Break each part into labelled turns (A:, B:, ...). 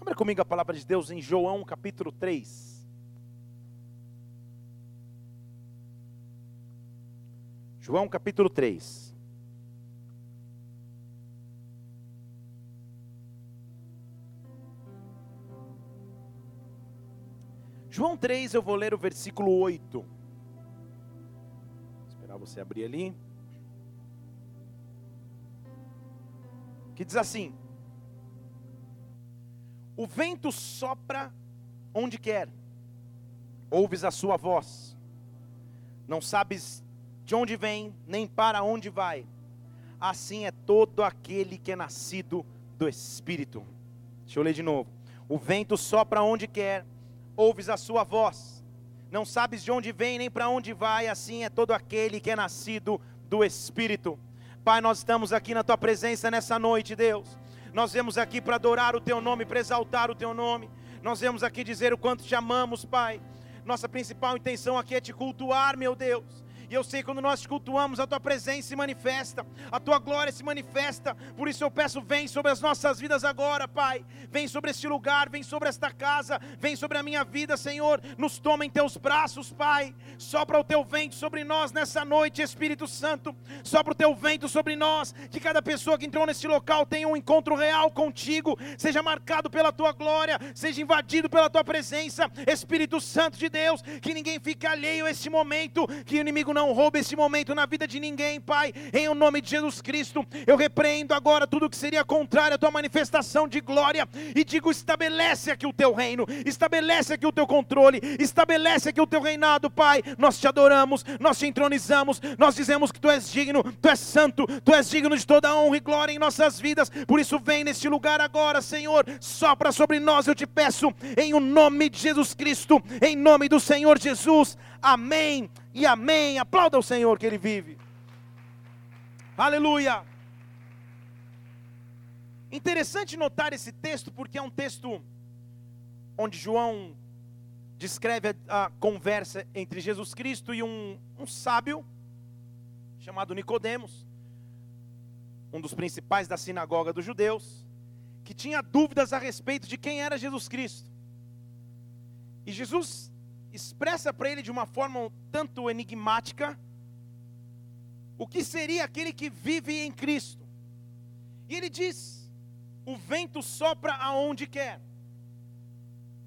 A: Abra comigo a palavra de Deus em João capítulo 3. João capítulo 3. João 3, eu vou ler o versículo 8. Vou esperar você abrir ali. Que diz assim: o vento sopra onde quer, ouves a sua voz, não sabes de onde vem, nem para onde vai. Assim é todo aquele que é nascido do Espírito. Deixa eu ler de novo. O vento sopra onde quer, ouves a sua voz, não sabes de onde vem nem para onde vai. Assim é todo aquele que é nascido do Espírito. Pai, nós estamos aqui na tua presença nessa noite, Deus. Nós vemos aqui para adorar o teu nome, para exaltar o teu nome. Nós vemos aqui dizer o quanto te amamos, Pai. Nossa principal intenção aqui é te cultuar, meu Deus. E eu sei quando nós cultuamos, a tua presença se manifesta, a tua glória se manifesta. Por isso eu peço, vem sobre as nossas vidas agora, Pai. Vem sobre este lugar, vem sobre esta casa, vem sobre a minha vida, Senhor. Nos toma em teus braços, Pai. Sopra o teu vento sobre nós nessa noite, Espírito Santo. Sopra o teu vento sobre nós. Que cada pessoa que entrou nesse local tenha um encontro real contigo, seja marcado pela tua glória, seja invadido pela tua presença, Espírito Santo de Deus. Que ninguém fique alheio a este momento, que o inimigo não não roube esse momento na vida de ninguém, Pai, em o nome de Jesus Cristo. Eu repreendo agora tudo que seria contrário à tua manifestação de glória e digo: estabelece aqui o teu reino, estabelece aqui o teu controle, estabelece aqui o teu reinado, Pai. Nós te adoramos, nós te entronizamos, nós dizemos que tu és digno, tu és santo, tu és digno de toda honra e glória em nossas vidas. Por isso, vem neste lugar agora, Senhor, sopra sobre nós, eu te peço, em o nome de Jesus Cristo, em nome do Senhor Jesus. Amém e amém. Aplauda o Senhor que Ele vive. Aleluia. Interessante notar esse texto, porque é um texto onde João descreve a, a conversa entre Jesus Cristo e um, um sábio chamado Nicodemos, um dos principais da sinagoga dos judeus, que tinha dúvidas a respeito de quem era Jesus Cristo. E Jesus expressa para ele de uma forma um tanto enigmática o que seria aquele que vive em Cristo. E ele diz: o vento sopra aonde quer.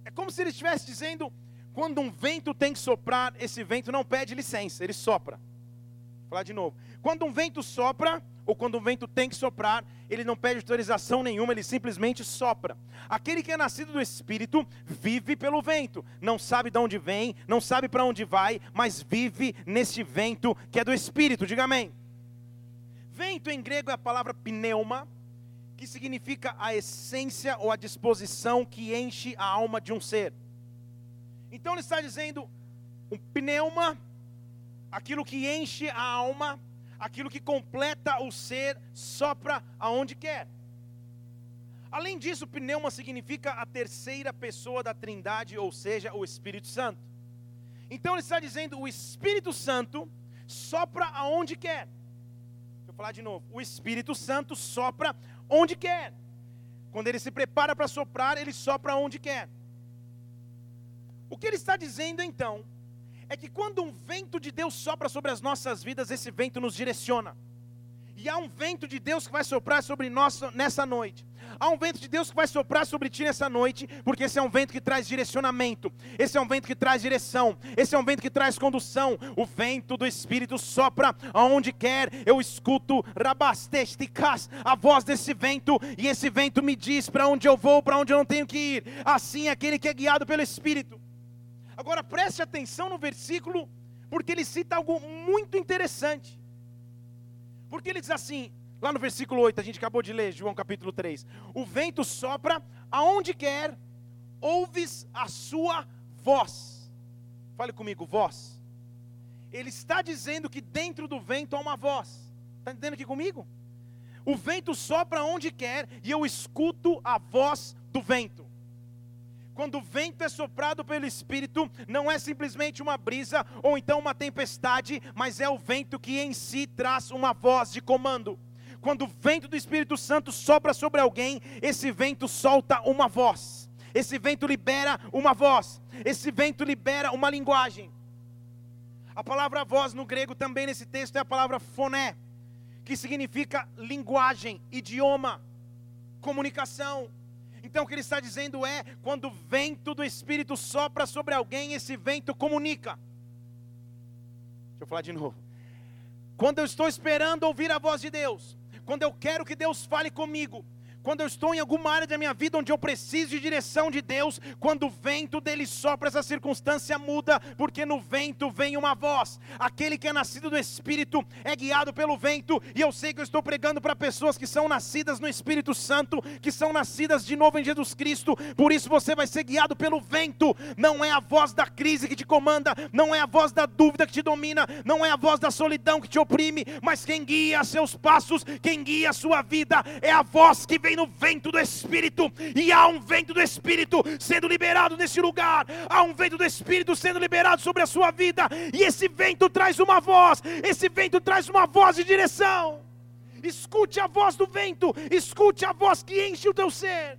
A: É como se ele estivesse dizendo: quando um vento tem que soprar, esse vento não pede licença, ele sopra. Vou falar de novo. Quando um vento sopra, ou quando o vento tem que soprar, ele não pede autorização nenhuma, ele simplesmente sopra. Aquele que é nascido do Espírito vive pelo vento, não sabe de onde vem, não sabe para onde vai, mas vive nesse vento que é do Espírito. Diga amém. Vento em grego é a palavra pneuma, que significa a essência ou a disposição que enche a alma de um ser. Então ele está dizendo, um pneuma, aquilo que enche a alma aquilo que completa o ser sopra aonde quer. Além disso, pneuma significa a terceira pessoa da Trindade, ou seja, o Espírito Santo. Então ele está dizendo: o Espírito Santo sopra aonde quer. Deixa eu falar de novo: o Espírito Santo sopra onde quer. Quando ele se prepara para soprar, ele sopra onde quer. O que ele está dizendo então é que quando um vento de Deus sopra sobre as nossas vidas, esse vento nos direciona. E há um vento de Deus que vai soprar sobre nós nessa noite. Há um vento de Deus que vai soprar sobre ti nessa noite, porque esse é um vento que traz direcionamento, esse é um vento que traz direção, esse é um vento que traz condução. O vento do Espírito sopra aonde quer, eu escuto rabastesticas, a voz desse vento, e esse vento me diz para onde eu vou, para onde eu não tenho que ir. Assim é aquele que é guiado pelo Espírito. Agora preste atenção no versículo, porque ele cita algo muito interessante. Porque ele diz assim, lá no versículo 8, a gente acabou de ler, João capítulo 3: O vento sopra aonde quer, ouves a sua voz. Fale comigo, voz. Ele está dizendo que dentro do vento há uma voz. Está entendendo aqui comigo? O vento sopra onde quer e eu escuto a voz do vento. Quando o vento é soprado pelo Espírito, não é simplesmente uma brisa ou então uma tempestade, mas é o vento que em si traz uma voz de comando. Quando o vento do Espírito Santo sopra sobre alguém, esse vento solta uma voz. esse vento libera uma voz, esse vento libera uma linguagem. A palavra voz no grego também nesse texto é a palavra foné, que significa linguagem, idioma, comunicação. Então o que ele está dizendo é: quando o vento do Espírito sopra sobre alguém, esse vento comunica. Deixa eu falar de novo. Quando eu estou esperando ouvir a voz de Deus, quando eu quero que Deus fale comigo, quando eu estou em alguma área da minha vida onde eu preciso de direção de Deus, quando o vento dele sopra, essa circunstância muda, porque no vento vem uma voz. Aquele que é nascido do Espírito é guiado pelo vento, e eu sei que eu estou pregando para pessoas que são nascidas no Espírito Santo, que são nascidas de novo em Jesus Cristo, por isso você vai ser guiado pelo vento, não é a voz da crise que te comanda, não é a voz da dúvida que te domina, não é a voz da solidão que te oprime, mas quem guia seus passos, quem guia a sua vida, é a voz que vem no vento do Espírito, e há um vento do Espírito sendo liberado nesse lugar, há um vento do Espírito sendo liberado sobre a sua vida, e esse vento traz uma voz, esse vento traz uma voz de direção. Escute a voz do vento, escute a voz que enche o teu ser.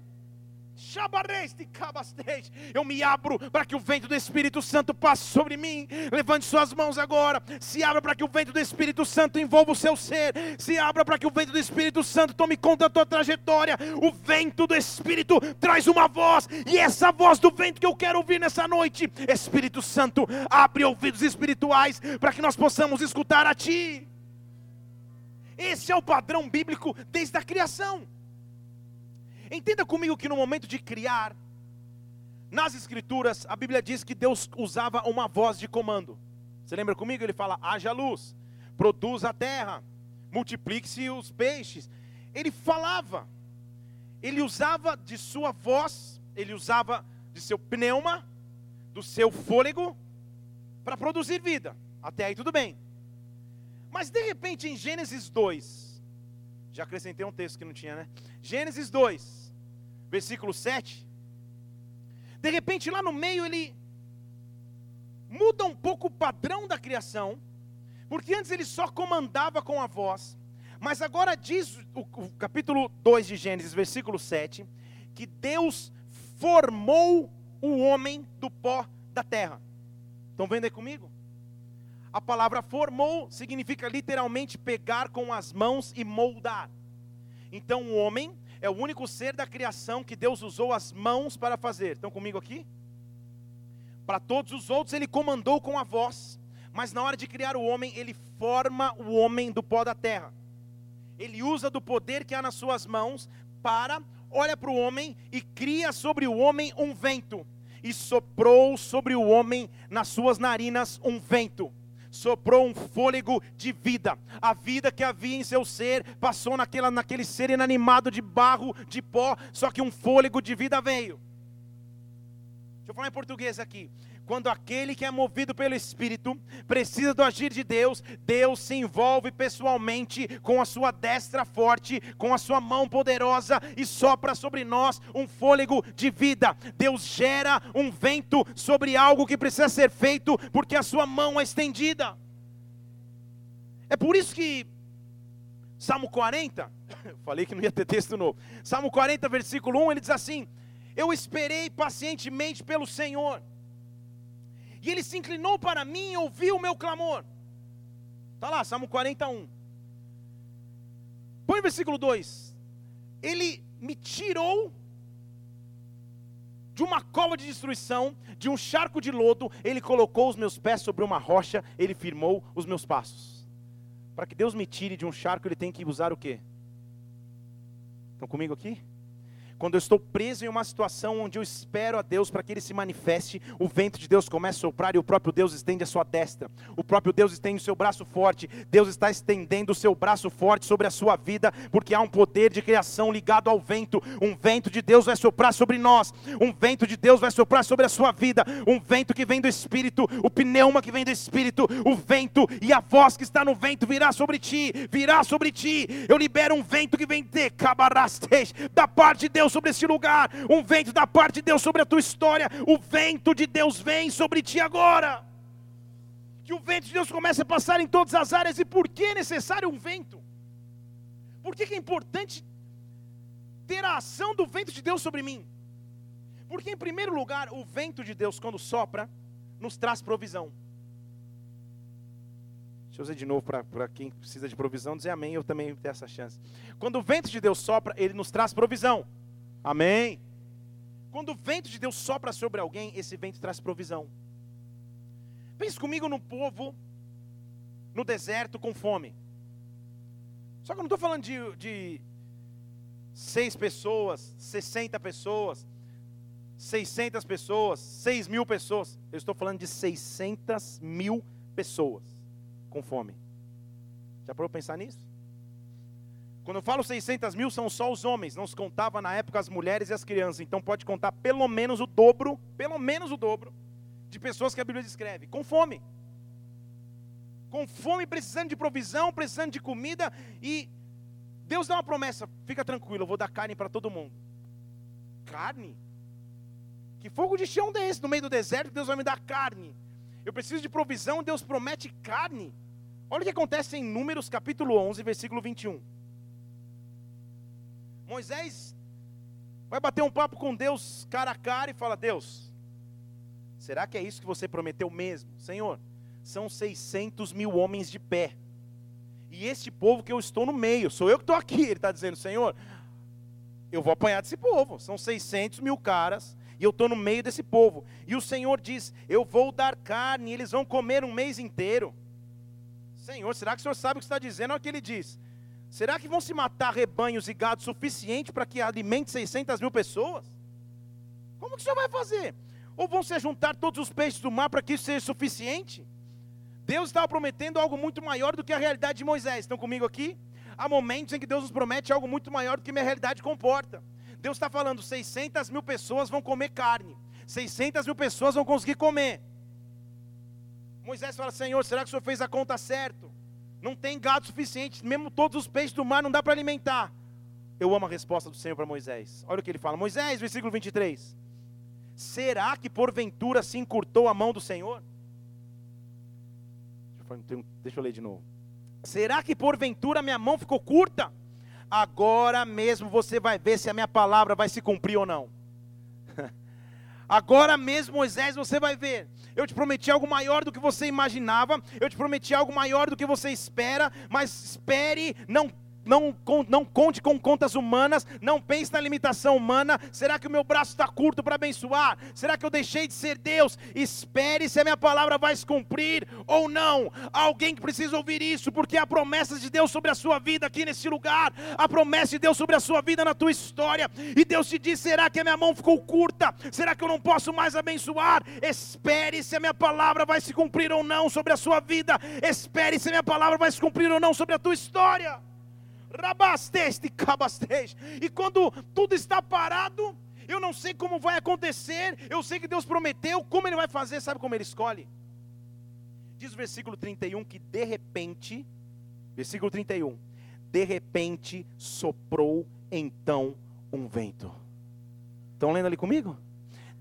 A: Eu me abro para que o vento do Espírito Santo passe sobre mim. Levante suas mãos agora. Se abra para que o vento do Espírito Santo envolva o seu ser. Se abra para que o vento do Espírito Santo tome conta da tua trajetória. O vento do Espírito traz uma voz. E essa voz do vento que eu quero ouvir nessa noite. Espírito Santo, abre ouvidos espirituais para que nós possamos escutar a Ti. Esse é o padrão bíblico desde a criação. Entenda comigo que no momento de criar, nas Escrituras, a Bíblia diz que Deus usava uma voz de comando. Você lembra comigo? Ele fala: haja luz, produza a terra, multiplique-se os peixes. Ele falava, ele usava de sua voz, ele usava de seu pneuma, do seu fôlego, para produzir vida. Até aí tudo bem. Mas de repente em Gênesis 2, já acrescentei um texto que não tinha, né? Gênesis 2, versículo 7. De repente, lá no meio, ele muda um pouco o padrão da criação, porque antes ele só comandava com a voz, mas agora diz o, o capítulo 2 de Gênesis, versículo 7, que Deus formou o homem do pó da terra. Estão vendo aí comigo? A palavra formou significa literalmente pegar com as mãos e moldar. Então o homem é o único ser da criação que Deus usou as mãos para fazer. Estão comigo aqui? Para todos os outros ele comandou com a voz, mas na hora de criar o homem, ele forma o homem do pó da terra. Ele usa do poder que há nas suas mãos para, olha para o homem e cria sobre o homem um vento. E soprou sobre o homem nas suas narinas um vento soprou um fôlego de vida. A vida que havia em seu ser passou naquela, naquele ser inanimado de barro, de pó, só que um fôlego de vida veio. Deixa eu falar em português aqui. Quando aquele que é movido pelo Espírito precisa do agir de Deus, Deus se envolve pessoalmente com a sua destra forte, com a sua mão poderosa e sopra sobre nós um fôlego de vida. Deus gera um vento sobre algo que precisa ser feito, porque a sua mão é estendida. É por isso que Salmo 40, falei que não ia ter texto novo. Salmo 40, versículo 1, ele diz assim: Eu esperei pacientemente pelo Senhor e ele se inclinou para mim e ouviu o meu clamor. Está lá, Salmo 41. Põe o versículo 2. Ele me tirou de uma cova de destruição, de um charco de lodo, ele colocou os meus pés sobre uma rocha, ele firmou os meus passos. Para que Deus me tire de um charco, ele tem que usar o quê? Estão comigo aqui? Quando eu estou preso em uma situação onde eu espero a Deus para que Ele se manifeste, o vento de Deus começa a soprar e o próprio Deus estende a sua destra. O próprio Deus estende o seu braço forte. Deus está estendendo o seu braço forte sobre a sua vida, porque há um poder de criação ligado ao vento. Um vento de Deus vai soprar sobre nós. Um vento de Deus vai soprar sobre a sua vida. Um vento que vem do Espírito, o pneuma que vem do Espírito, o vento e a voz que está no vento virá sobre ti, virá sobre ti. Eu libero um vento que vem de da parte de Deus Deus sobre esse lugar, um vento da parte de Deus sobre a tua história. O vento de Deus vem sobre ti agora. Que o vento de Deus comece a passar em todas as áreas. E por que é necessário um vento? Por que é importante ter a ação do vento de Deus sobre mim? Porque, em primeiro lugar, o vento de Deus, quando sopra, nos traz provisão. Deixa eu dizer de novo para quem precisa de provisão, dizer amém, eu também tenho essa chance. Quando o vento de Deus sopra, ele nos traz provisão. Amém. Quando o vento de Deus sopra sobre alguém, esse vento traz provisão. Pense comigo num povo no deserto com fome. Só que eu não estou falando de, de seis pessoas, 60 pessoas, 600 pessoas, 6 mil pessoas. Eu estou falando de 600 mil pessoas com fome. Já parou pensar nisso? Quando eu falo 600 mil, são só os homens, não se contava na época as mulheres e as crianças. Então pode contar pelo menos o dobro, pelo menos o dobro, de pessoas que a Bíblia descreve, com fome. Com fome, precisando de provisão, precisando de comida. E Deus dá uma promessa: fica tranquilo, eu vou dar carne para todo mundo. Carne? Que fogo de chão desse no meio do deserto? Deus vai me dar carne. Eu preciso de provisão, Deus promete carne. Olha o que acontece em Números capítulo 11, versículo 21. Moisés vai bater um papo com Deus cara a cara e fala: Deus, será que é isso que você prometeu mesmo? Senhor, são 600 mil homens de pé. E este povo que eu estou no meio, sou eu que estou aqui. Ele está dizendo: Senhor, eu vou apanhar desse povo. São 600 mil caras e eu estou no meio desse povo. E o Senhor diz: Eu vou dar carne, e eles vão comer um mês inteiro. Senhor, será que o Senhor sabe o que está dizendo? Olha o que ele diz: Será que vão se matar rebanhos e gado suficiente para que alimente 600 mil pessoas? Como que o Senhor vai fazer? Ou vão se juntar todos os peixes do mar para que isso seja suficiente? Deus estava prometendo algo muito maior do que a realidade de Moisés. Estão comigo aqui? Há momentos em que Deus nos promete algo muito maior do que minha realidade comporta. Deus está falando: 600 mil pessoas vão comer carne, 600 mil pessoas vão conseguir comer. Moisés fala: Senhor, será que o Senhor fez a conta certo? Não tem gado suficiente, mesmo todos os peixes do mar não dá para alimentar. Eu amo a resposta do Senhor para Moisés. Olha o que ele fala: Moisés, versículo 23. Será que porventura se encurtou a mão do Senhor? Deixa eu ler de novo. Será que porventura minha mão ficou curta? agora mesmo você vai ver se a minha palavra vai se cumprir ou não. Agora mesmo, Moisés, você vai ver. Eu te prometi algo maior do que você imaginava. Eu te prometi algo maior do que você espera. Mas espere, não não, não conte com contas humanas, não pense na limitação humana. Será que o meu braço está curto para abençoar? Será que eu deixei de ser Deus? Espere se a minha palavra vai se cumprir ou não. Alguém que precisa ouvir isso, porque há promessas de Deus sobre a sua vida aqui nesse lugar, a promessa de Deus sobre a sua vida na tua história. E Deus te diz: será que a minha mão ficou curta? Será que eu não posso mais abençoar? Espere se a minha palavra vai se cumprir ou não sobre a sua vida. Espere se a minha palavra vai se cumprir ou não sobre a tua história. Rabasteste. E quando tudo está parado, eu não sei como vai acontecer, eu sei que Deus prometeu, como Ele vai fazer, sabe como Ele escolhe? Diz o versículo 31 que de repente, versículo 31, de repente soprou então um vento. Estão lendo ali comigo?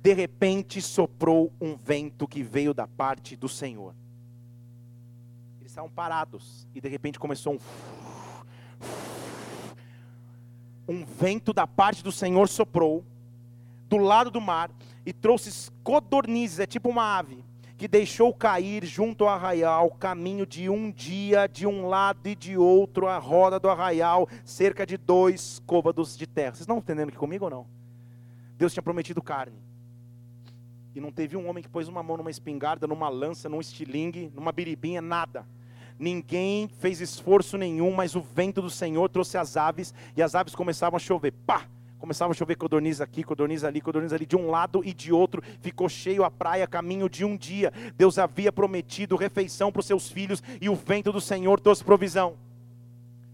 A: De repente soprou um vento que veio da parte do Senhor. Eles estavam parados e de repente começou um um vento da parte do Senhor soprou do lado do mar e trouxe codornizes, é tipo uma ave, que deixou cair junto ao arraial, caminho de um dia, de um lado e de outro, a roda do arraial, cerca de dois côvados de terra. Vocês estão entendendo aqui comigo ou não? Deus tinha prometido carne. E não teve um homem que pôs uma mão numa espingarda, numa lança, num estilingue, numa biribinha, nada ninguém fez esforço nenhum, mas o vento do Senhor trouxe as aves, e as aves começavam a chover, pá! Começava a chover codorniz aqui, codorniz ali, codorniz ali, de um lado e de outro, ficou cheio a praia, caminho de um dia. Deus havia prometido refeição para os seus filhos, e o vento do Senhor trouxe provisão.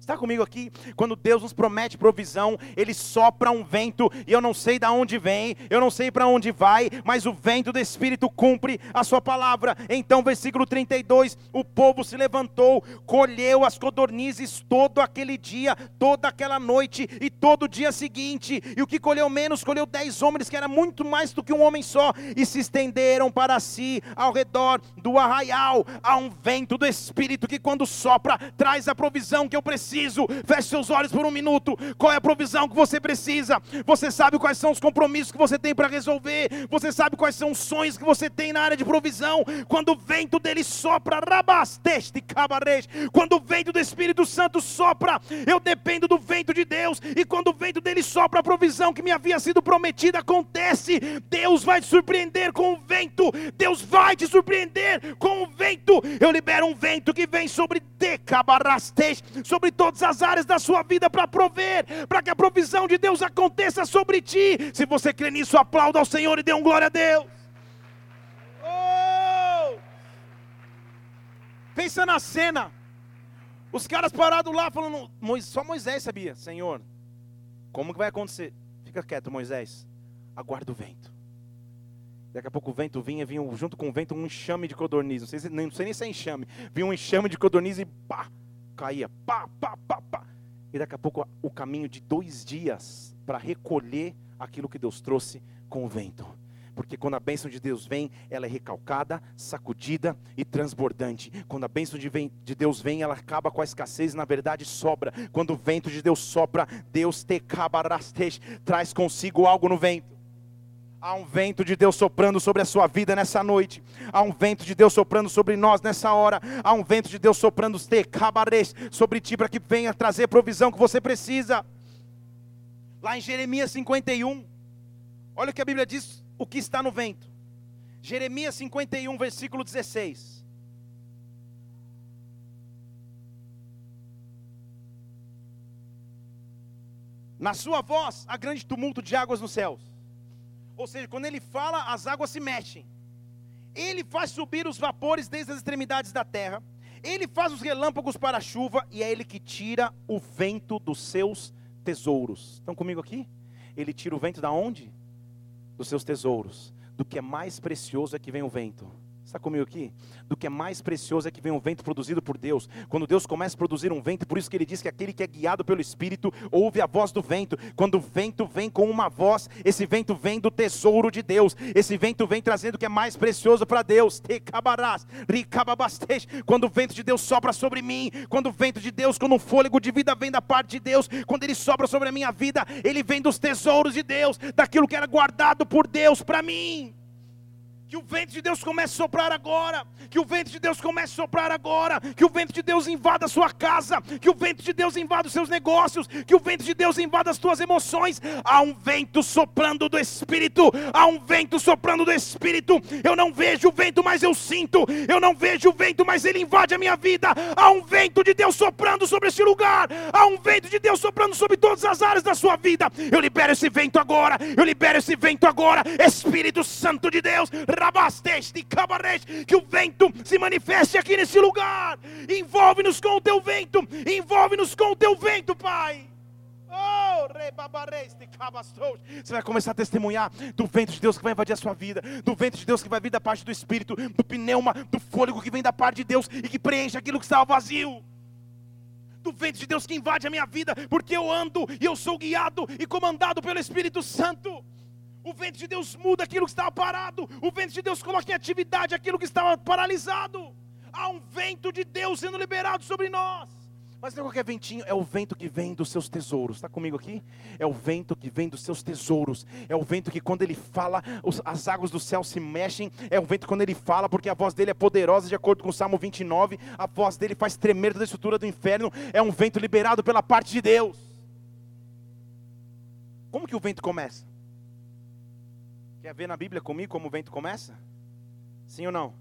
A: Está comigo aqui? Quando Deus nos promete provisão, Ele sopra um vento, e eu não sei de onde vem, eu não sei para onde vai, mas o vento do Espírito cumpre a sua palavra. Então, versículo 32: o povo se levantou, colheu as codornizes todo aquele dia, toda aquela noite e todo o dia seguinte, e o que colheu menos, colheu dez homens, que era muito mais do que um homem só, e se estenderam para si ao redor do arraial. Há um vento do Espírito que, quando sopra, traz a provisão que eu preciso preciso. Feche seus olhos por um minuto. Qual é a provisão que você precisa? Você sabe quais são os compromissos que você tem para resolver. Você sabe quais são os sonhos que você tem na área de provisão. Quando o vento dele sopra, rabasteste cabarejo. Quando o vento do Espírito Santo sopra, eu dependo do vento de Deus. E quando o vento dele sopra, a provisão que me havia sido prometida acontece. Deus vai te surpreender com o vento. Deus vai te surpreender com o vento. Eu libero um vento que vem sobre Decabarastej, sobre todas as áreas da sua vida para prover, para que a provisão de Deus aconteça sobre ti. Se você crê nisso, aplauda ao Senhor e dê um glória a Deus. Oh! Pensa na cena. Os caras parados lá falando, só Moisés sabia, Senhor, como que vai acontecer? Fica quieto, Moisés. Aguarda o vento. Daqui a pouco o vento vinha, vinha junto com o vento um enxame de codorniz. Não sei, se, não sei nem se é enxame. Vinha um enxame de codorniz e pá, caía. Pá, pá, pá, pá. E daqui a pouco o caminho de dois dias para recolher aquilo que Deus trouxe com o vento. Porque quando a bênção de Deus vem, ela é recalcada, sacudida e transbordante. Quando a bênção de, vem, de Deus vem, ela acaba com a escassez na verdade sobra. Quando o vento de Deus sopra, Deus te traz consigo algo no vento. Há um vento de Deus soprando sobre a sua vida nessa noite. Há um vento de Deus soprando sobre nós nessa hora. Há um vento de Deus soprando sobre ti para que venha trazer provisão que você precisa. Lá em Jeremias 51, olha o que a Bíblia diz, o que está no vento. Jeremias 51, versículo 16. Na sua voz há grande tumulto de águas nos céus ou seja, quando ele fala, as águas se mexem. Ele faz subir os vapores desde as extremidades da terra. Ele faz os relâmpagos para a chuva e é ele que tira o vento dos seus tesouros. Estão comigo aqui? Ele tira o vento da onde? Dos seus tesouros. Do que é mais precioso é que vem o vento. Está comigo aqui? Do que é mais precioso é que vem um vento produzido por Deus. Quando Deus começa a produzir um vento, por isso que ele diz que aquele que é guiado pelo Espírito ouve a voz do vento. Quando o vento vem com uma voz, esse vento vem do tesouro de Deus. Esse vento vem trazendo o que é mais precioso para Deus. Quando o vento de Deus sopra sobre mim, quando o vento de Deus, quando o fôlego de vida vem da parte de Deus, quando ele sopra sobre a minha vida, ele vem dos tesouros de Deus, daquilo que era guardado por Deus para mim. Que o vento de Deus comece a soprar agora. Que o vento de Deus comece a soprar agora. Que o vento de Deus invada a sua casa. Que o vento de Deus invada os seus negócios. Que o vento de Deus invada as tuas emoções. Há um vento soprando do Espírito. Há um vento soprando do Espírito. Eu não vejo o vento, mas eu sinto. Eu não vejo o vento, mas ele invade a minha vida. Há um vento de Deus soprando sobre este lugar. Há um vento de Deus soprando sobre todas as áreas da sua vida. Eu libero esse vento agora. Eu libero esse vento agora. Espírito Santo de Deus que o vento se manifeste aqui nesse lugar. Envolve-nos com o teu vento, envolve-nos com o teu vento, Pai. Oh, Você vai começar a testemunhar do vento de Deus que vai invadir a sua vida, do vento de Deus que vai vir da parte do Espírito, do pneuma, do fôlego que vem da parte de Deus e que preenche aquilo que estava vazio. Do vento de Deus que invade a minha vida, porque eu ando e eu sou guiado e comandado pelo Espírito Santo. O vento de Deus muda aquilo que estava parado. O vento de Deus coloca em atividade aquilo que estava paralisado. Há um vento de Deus sendo liberado sobre nós. Mas não é qualquer ventinho, é o vento que vem dos seus tesouros. Está comigo aqui? É o vento que vem dos seus tesouros. É o vento que quando ele fala, as águas do céu se mexem. É o vento quando ele fala, porque a voz dele é poderosa, de acordo com o Salmo 29. A voz dele faz tremer toda a estrutura do inferno. É um vento liberado pela parte de Deus. Como que o vento começa? Quer ver na Bíblia comigo como o vento começa? Sim ou não?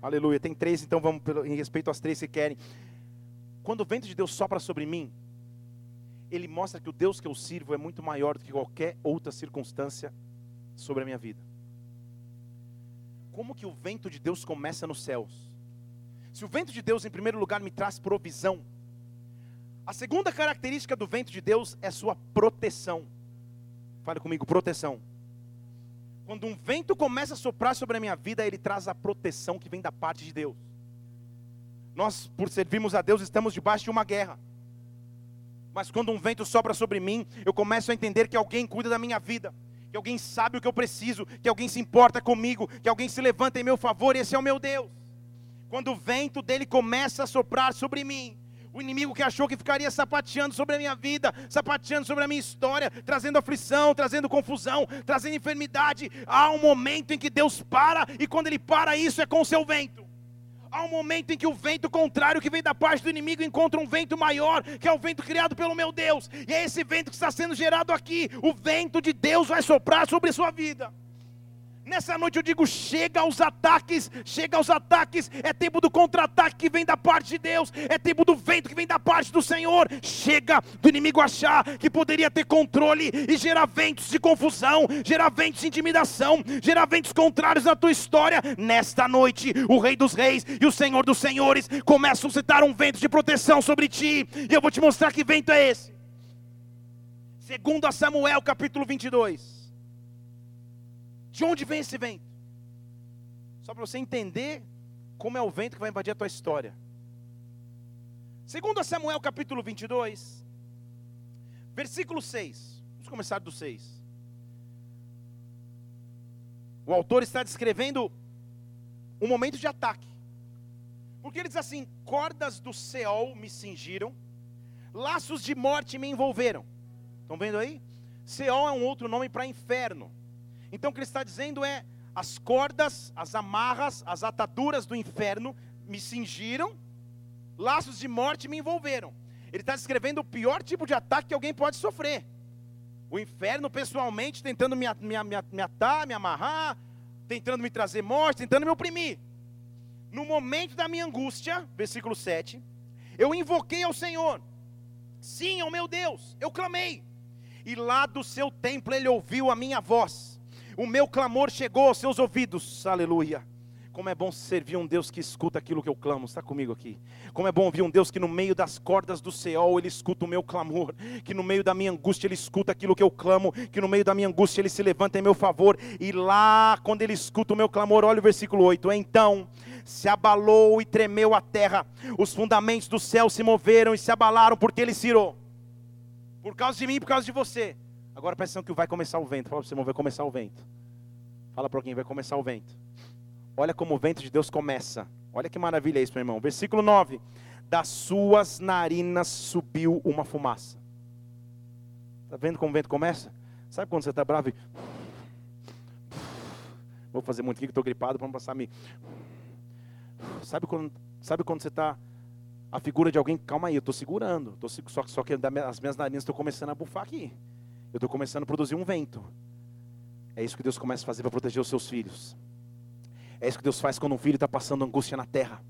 A: Aleluia. Tem três, então vamos em respeito às três que querem. Quando o vento de Deus sopra sobre mim, ele mostra que o Deus que eu sirvo é muito maior do que qualquer outra circunstância sobre a minha vida. Como que o vento de Deus começa nos céus? Se o vento de Deus, em primeiro lugar, me traz provisão, a segunda característica do vento de Deus é sua proteção. Fale comigo, proteção. Quando um vento começa a soprar sobre a minha vida, ele traz a proteção que vem da parte de Deus. Nós, por servirmos a Deus, estamos debaixo de uma guerra. Mas quando um vento sopra sobre mim, eu começo a entender que alguém cuida da minha vida, que alguém sabe o que eu preciso, que alguém se importa comigo, que alguém se levanta em meu favor, esse é o meu Deus. Quando o vento dele começa a soprar sobre mim, O inimigo que achou que ficaria sapateando sobre a minha vida, sapateando sobre a minha história, trazendo aflição, trazendo confusão, trazendo enfermidade. Há um momento em que Deus para, e quando Ele para, isso é com o seu vento. Há um momento em que o vento contrário que vem da parte do inimigo encontra um vento maior, que é o vento criado pelo meu Deus. E é esse vento que está sendo gerado aqui. O vento de Deus vai soprar sobre sua vida. Nessa noite eu digo: chega aos ataques, chega aos ataques. É tempo do contra-ataque que vem da parte de Deus, é tempo do vento que vem da parte do Senhor. Chega do inimigo achar que poderia ter controle e gerar ventos de confusão, gerar ventos de intimidação, gerar ventos contrários na tua história. Nesta noite, o Rei dos Reis e o Senhor dos Senhores começam a suscitar um vento de proteção sobre ti, e eu vou te mostrar que vento é esse. Segundo a Samuel capítulo 22. De onde vem esse vento? Só para você entender como é o vento que vai invadir a tua história. Segundo Samuel capítulo 22, versículo 6. Vamos começar do 6. O autor está descrevendo um momento de ataque. Porque ele diz assim: cordas do Seol me cingiram, laços de morte me envolveram. Estão vendo aí? Seol é um outro nome para inferno. Então o que ele está dizendo é: as cordas, as amarras, as ataduras do inferno me cingiram, laços de morte me envolveram. Ele está descrevendo o pior tipo de ataque que alguém pode sofrer. O inferno pessoalmente tentando me, me, me, me atar, me amarrar, tentando me trazer morte, tentando me oprimir. No momento da minha angústia, versículo 7, eu invoquei ao Senhor. Sim, ao meu Deus, eu clamei. E lá do seu templo ele ouviu a minha voz o meu clamor chegou aos seus ouvidos, aleluia. Como é bom servir um Deus que escuta aquilo que eu clamo, está comigo aqui. Como é bom ouvir um Deus que no meio das cordas do Seol ele escuta o meu clamor, que no meio da minha angústia ele escuta aquilo que eu clamo, que no meio da minha angústia ele se levanta em meu favor, e lá, quando ele escuta o meu clamor, olha o versículo 8: então se abalou e tremeu a terra, os fundamentos do céu se moveram e se abalaram, porque ele se irou, por causa de mim por causa de você. Agora presta atenção que vai começar o vento. Fala para você, irmão, vai começar o vento. Fala para alguém, vai começar o vento. Olha como o vento de Deus começa. Olha que maravilha isso, meu irmão. Versículo 9. Das suas narinas subiu uma fumaça. Está vendo como o vento começa? Sabe quando você está bravo e... Vou fazer muito aqui que estou gripado para não passar me. Sabe quando, sabe quando você está a figura de alguém? Calma aí, eu estou segurando. Tô, só, só que as minhas narinas estão começando a bufar aqui. Eu estou começando a produzir um vento. É isso que Deus começa a fazer para proteger os seus filhos. É isso que Deus faz quando um filho está passando angústia na terra.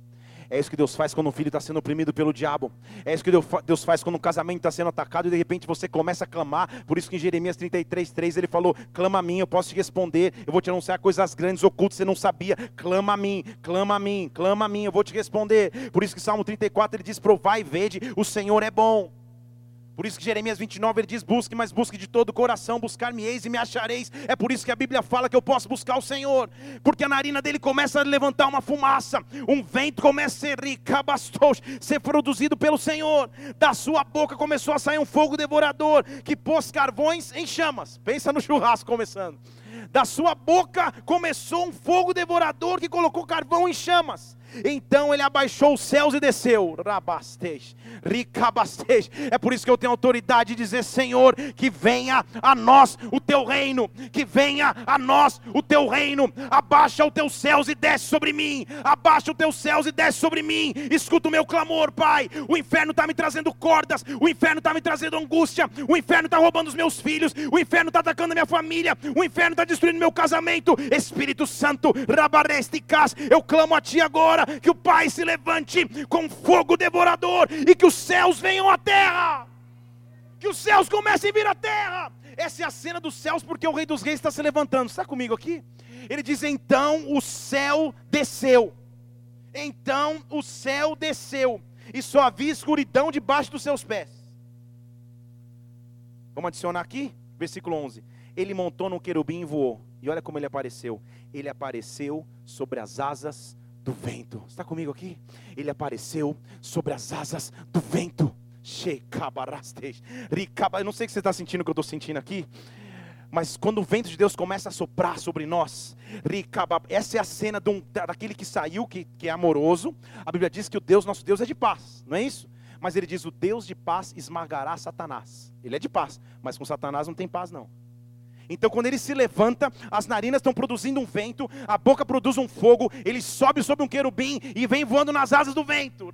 A: É isso que Deus faz quando um filho está sendo oprimido pelo diabo. É isso que Deus faz quando um casamento está sendo atacado e de repente você começa a clamar. Por isso que em Jeremias 33, 3 ele falou: clama a mim, eu posso te responder. Eu vou te anunciar coisas grandes, ocultas, você não sabia. Clama a mim, clama a mim, clama a mim, eu vou te responder. Por isso que Salmo 34 ele diz: provai e vede, o Senhor é bom. Por isso que Jeremias 29 ele diz: Busque, mas busque de todo o coração, buscar-me-eis e me achareis. É por isso que a Bíblia fala que eu posso buscar o Senhor, porque a narina dele começa a levantar uma fumaça, um vento começa a ser ricabastos, ser produzido pelo Senhor. Da sua boca começou a sair um fogo devorador que pôs carvões em chamas. Pensa no churrasco começando. Da sua boca começou um fogo devorador que colocou carvão em chamas. Então ele abaixou os céus e desceu. Rabastej, ricabastej. É por isso que eu tenho autoridade de dizer, Senhor, que venha a nós o teu reino, que venha a nós o teu reino. Abaixa os teus céus e desce sobre mim. Abaixa os teus céus e desce sobre mim. Escuta o meu clamor, Pai. O inferno está me trazendo cordas, o inferno está me trazendo angústia, o inferno está roubando os meus filhos, o inferno está atacando a minha família, o inferno está destruindo meu casamento. Espírito Santo, rabaresticas, eu clamo a Ti agora que o Pai se levante com fogo devorador e que os céus venham à terra. Que os céus comecem a vir à terra. Essa é a cena dos céus, porque o Rei dos Reis está se levantando. Está comigo aqui? Ele diz: então o céu desceu. Então o céu desceu, e só havia escuridão debaixo dos seus pés. Vamos adicionar aqui, versículo 11. Ele montou no querubim e voou. E olha como ele apareceu. Ele apareceu sobre as asas do vento. Está comigo aqui? Ele apareceu sobre as asas do vento. Eu não sei o que você está sentindo, o que eu estou sentindo aqui. Mas quando o vento de Deus começa a soprar sobre nós, essa é a cena um, daquele que saiu, que, que é amoroso. A Bíblia diz que o Deus, nosso Deus, é de paz, não é isso? Mas ele diz: o Deus de paz esmagará Satanás. Ele é de paz, mas com Satanás não tem paz, não. Então, quando ele se levanta, as narinas estão produzindo um vento, a boca produz um fogo, ele sobe sobre um querubim e vem voando nas asas do vento.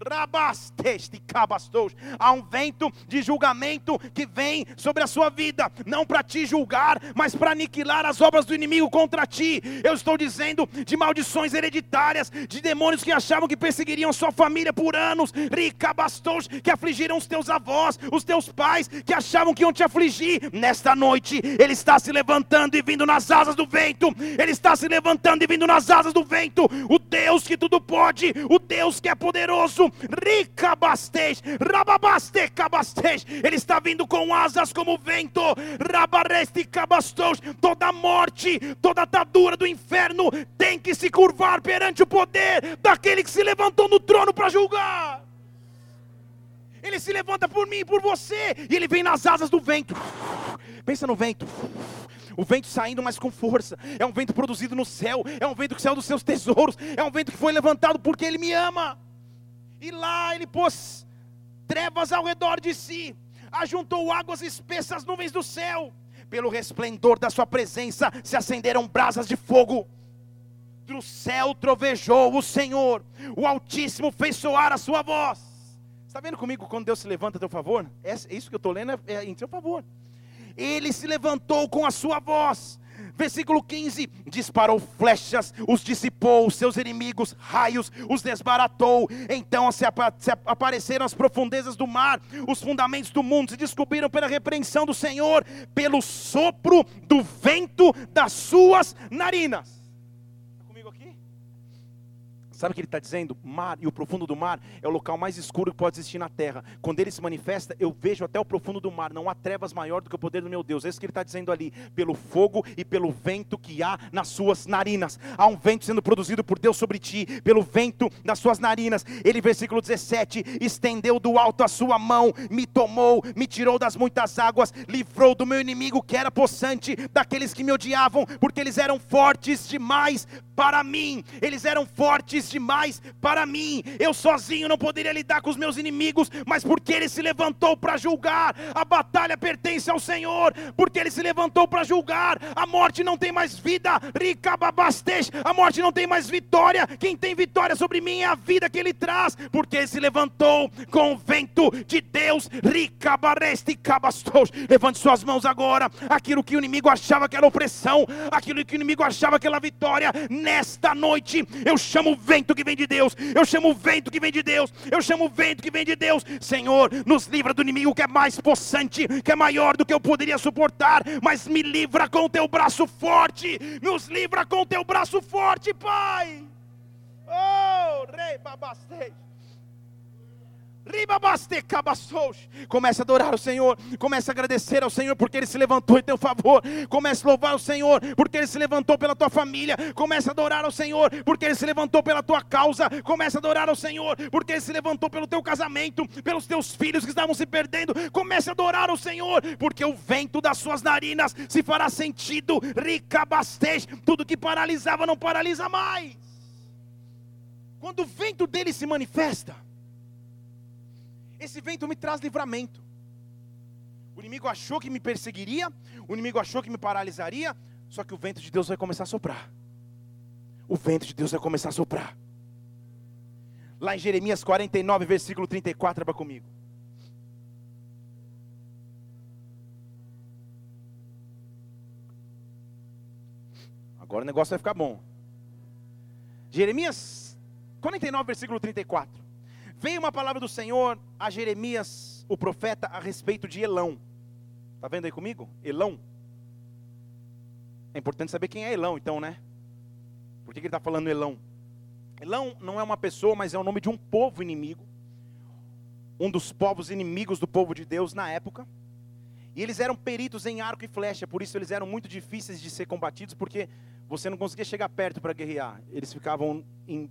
A: Há um vento de julgamento que vem sobre a sua vida, não para te julgar, mas para aniquilar as obras do inimigo contra ti. Eu estou dizendo de maldições hereditárias, de demônios que achavam que perseguiriam sua família por anos, que afligiram os teus avós, os teus pais, que achavam que iam te afligir. Nesta noite, ele está se levantando levantando e vindo nas asas do vento. Ele está se levantando e vindo nas asas do vento. O Deus que tudo pode, o Deus que é poderoso. Rica rababaste. Ele está vindo com asas como vento. Rabareste cabastos. Toda morte, toda atadura do inferno tem que se curvar perante o poder daquele que se levantou no trono para julgar. Ele se levanta por mim, por você, e ele vem nas asas do vento. Pensa no vento o vento saindo, mas com força. É um vento produzido no céu, é um vento que saiu dos seus tesouros, é um vento que foi levantado porque Ele me ama. E lá Ele pôs trevas ao redor de si, ajuntou águas espessas, nuvens do céu. Pelo resplendor da Sua presença se acenderam brasas de fogo. Do céu trovejou o Senhor, o Altíssimo fez soar a sua voz. Está vendo comigo quando Deus se levanta a teu favor? É isso que eu estou lendo é, é em teu favor ele se levantou com a sua voz. Versículo 15: disparou flechas, os dissipou, seus inimigos, raios, os desbaratou. Então se, se apareceram as profundezas do mar, os fundamentos do mundo se descobriram pela repreensão do Senhor, pelo sopro do vento das suas narinas. Sabe o que ele está dizendo? Mar e o profundo do mar é o local mais escuro que pode existir na terra. Quando ele se manifesta, eu vejo até o profundo do mar. Não há trevas maior do que o poder do meu Deus. É isso que ele está dizendo ali. Pelo fogo e pelo vento que há nas suas narinas. Há um vento sendo produzido por Deus sobre ti, pelo vento das suas narinas. Ele, versículo 17: estendeu do alto a sua mão, me tomou, me tirou das muitas águas, livrou do meu inimigo que era possante, daqueles que me odiavam, porque eles eram fortes demais para mim. Eles eram fortes demais para mim. Eu sozinho não poderia lidar com os meus inimigos, mas porque ele se levantou para julgar, a batalha pertence ao Senhor. Porque ele se levantou para julgar, a morte não tem mais vida. Ricababastej, a morte não tem mais vitória. Quem tem vitória sobre mim é a vida que ele traz, porque ele se levantou com o vento de Deus. Ricabareste cabastos. Levante suas mãos agora. Aquilo que o inimigo achava que era opressão, aquilo que o inimigo achava que era vitória, nesta noite eu chamo o vento que vem de Deus, eu chamo o vento que vem de Deus, eu chamo o vento que vem de Deus. Senhor, nos livra do inimigo que é mais possante, que é maior do que eu poderia suportar, mas me livra com o teu braço forte, nos livra com o teu braço forte, Pai. Oh, rei babastei. Comece a adorar o Senhor, comece a agradecer ao Senhor porque Ele se levantou em teu favor. Comece a louvar o Senhor porque Ele se levantou pela tua família. Comece a adorar ao Senhor porque Ele se levantou pela tua causa. Comece a adorar ao Senhor porque Ele se levantou pelo teu casamento, pelos teus filhos que estavam se perdendo. Comece a adorar ao Senhor porque o vento das suas narinas se fará sentido. Rica bastej, tudo que paralisava não paralisa mais. Quando o vento dele se manifesta, esse vento me traz livramento. O inimigo achou que me perseguiria, o inimigo achou que me paralisaria, só que o vento de Deus vai começar a soprar. O vento de Deus vai começar a soprar. Lá em Jeremias 49, versículo 34, para comigo. Agora o negócio vai ficar bom. Jeremias 49, versículo 34. Veio uma palavra do Senhor a Jeremias, o profeta, a respeito de Elão. Está vendo aí comigo? Elão. É importante saber quem é Elão, então, né? Por que, que ele está falando Elão? Elão não é uma pessoa, mas é o nome de um povo inimigo. Um dos povos inimigos do povo de Deus na época. E eles eram peritos em arco e flecha, por isso eles eram muito difíceis de ser combatidos, porque você não conseguia chegar perto para guerrear. Eles ficavam em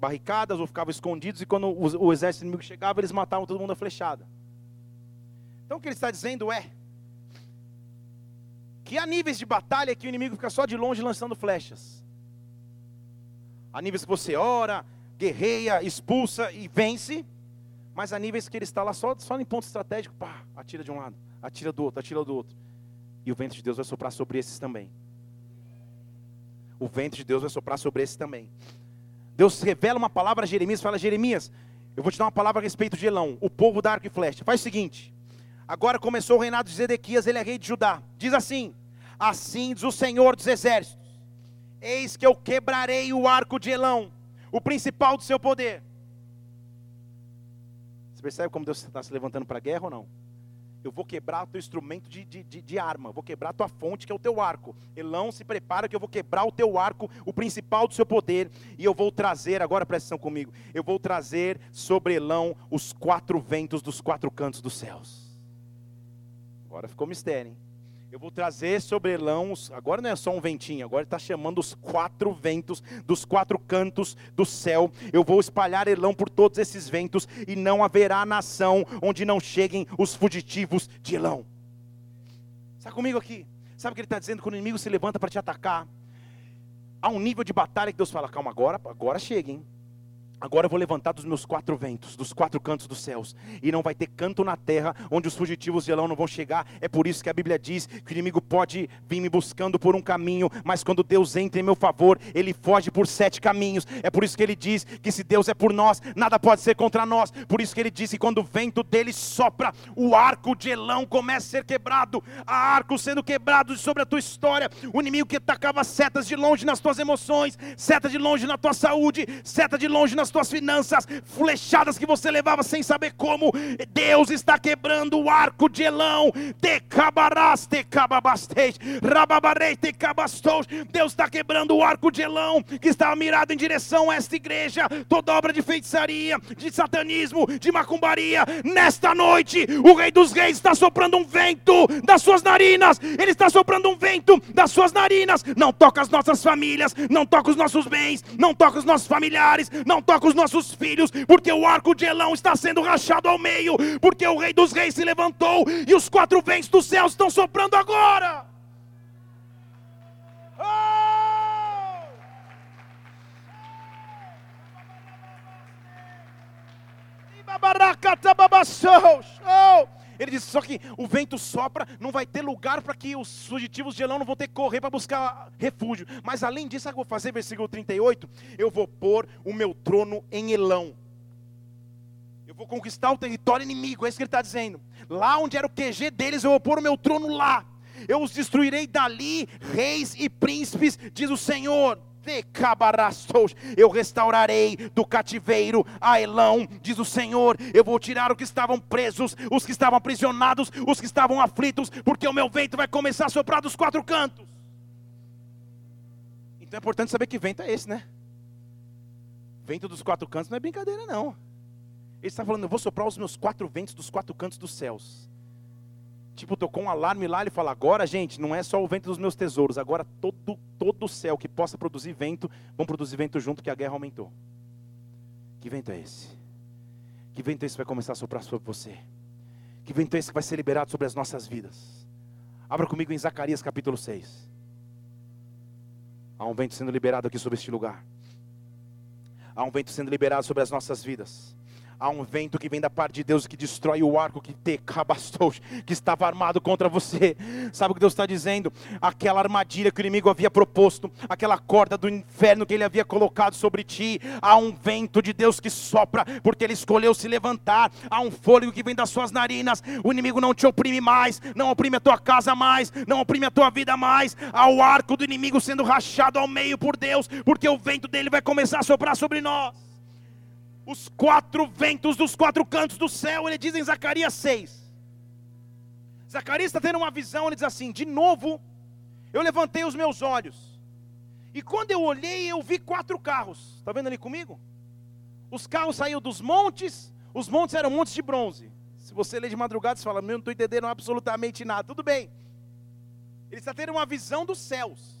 A: barricadas ou ficavam escondidos, e quando o, o exército inimigo chegava, eles matavam todo mundo a flechada. Então o que ele está dizendo é que há níveis de batalha que o inimigo fica só de longe lançando flechas. Há níveis que você ora, guerreia, expulsa e vence. Mas há níveis que ele está lá só, só em ponto estratégico, pá, atira de um lado, atira do outro, atira do outro. E o vento de Deus vai soprar sobre esses também. O vento de Deus vai soprar sobre esses também. Deus revela uma palavra a Jeremias, fala: Jeremias, eu vou te dar uma palavra a respeito de Elão, o povo da arco e flecha. Faz o seguinte: agora começou o reinado de Zedequias, ele é rei de Judá. Diz assim: Assim diz o Senhor dos exércitos: Eis que eu quebrarei o arco de Elão, o principal do seu poder. Você percebe como Deus está se levantando para a guerra ou não? Eu vou quebrar o teu instrumento de, de, de, de, arma, vou quebrar a tua fonte, que é o teu arco. Elão, se prepara que eu vou quebrar o teu arco, o principal do seu poder, e eu vou trazer, agora presta atenção comigo, eu vou trazer sobre Elão os quatro ventos dos quatro cantos dos céus. Agora ficou mistério, hein? Eu vou trazer sobre Elão, agora não é só um ventinho, agora está chamando os quatro ventos dos quatro cantos do céu. Eu vou espalhar Elão por todos esses ventos, e não haverá nação onde não cheguem os fugitivos de Elão. Está comigo aqui? Sabe o que ele está dizendo? Quando o inimigo se levanta para te atacar, há um nível de batalha que Deus fala: calma, agora, agora chega, hein? Agora eu vou levantar dos meus quatro ventos, dos quatro cantos dos céus, e não vai ter canto na terra onde os fugitivos de Elão não vão chegar. É por isso que a Bíblia diz que o inimigo pode vir me buscando por um caminho, mas quando Deus entra em meu favor, ele foge por sete caminhos. É por isso que ele diz que se Deus é por nós, nada pode ser contra nós. Por isso que ele diz que quando o vento dele sopra, o arco de Elão começa a ser quebrado, a arco sendo quebrado sobre a tua história. O inimigo que atacava setas de longe nas tuas emoções, seta de longe na tua saúde, seta de longe nas tuas finanças, flechadas que você levava sem saber como. Deus está quebrando o arco de Elão. Deus está quebrando o arco de Elão que estava mirado em direção a esta igreja. Toda obra de feitiçaria, de satanismo, de macumbaria. Nesta noite, o Rei dos Reis está soprando um vento das suas narinas. Ele está soprando um vento das suas narinas. Não toca as nossas famílias, não toca os nossos bens, não toca os nossos familiares, não toca os nossos filhos, porque o arco de Elão está sendo rachado ao meio, porque o Rei dos Reis se levantou e os quatro ventos dos céus estão soprando agora. Oh! Oh! Ele disse: só que o vento sopra, não vai ter lugar para que os fugitivos de Elão não vão ter que correr para buscar refúgio. Mas além disso, eu vou fazer, versículo 38, eu vou pôr o meu trono em Elão. Eu vou conquistar o território inimigo, é isso que ele está dizendo. Lá onde era o QG deles, eu vou pôr o meu trono lá. Eu os destruirei dali, reis e príncipes, diz o Senhor. Eu restaurarei do cativeiro a Elão, diz o Senhor. Eu vou tirar os que estavam presos, os que estavam aprisionados, os que estavam aflitos, porque o meu vento vai começar a soprar dos quatro cantos. Então é importante saber que vento é esse, né? Vento dos quatro cantos não é brincadeira, não. Ele está falando, eu vou soprar os meus quatro ventos dos quatro cantos dos céus. Tipo, tocou um alarme lá, ele fala: agora, gente, não é só o vento dos meus tesouros, agora todo, todo o céu que possa produzir vento, vão produzir vento junto, que a guerra aumentou. Que vento é esse? Que vento é esse que vai começar a soprar sobre você? Que vento é esse que vai ser liberado sobre as nossas vidas? Abra comigo em Zacarias capítulo 6. Há um vento sendo liberado aqui sobre este lugar. Há um vento sendo liberado sobre as nossas vidas. Há um vento que vem da parte de Deus que destrói o arco que te cabastou, que estava armado contra você. Sabe o que Deus está dizendo? Aquela armadilha que o inimigo havia proposto, aquela corda do inferno que ele havia colocado sobre ti. Há um vento de Deus que sopra, porque ele escolheu se levantar. Há um fôlego que vem das suas narinas. O inimigo não te oprime mais, não oprime a tua casa mais, não oprime a tua vida mais. Há o arco do inimigo sendo rachado ao meio por Deus, porque o vento dele vai começar a soprar sobre nós os quatro ventos dos quatro cantos do céu, ele diz em Zacarias 6. Zacarias está tendo uma visão, ele diz assim: De novo, eu levantei os meus olhos, e quando eu olhei, eu vi quatro carros. Está vendo ali comigo? Os carros saíram dos montes, os montes eram montes de bronze. Se você ler de madrugada, você fala: Meu, não estou entendendo absolutamente nada. Tudo bem. Ele está tendo uma visão dos céus.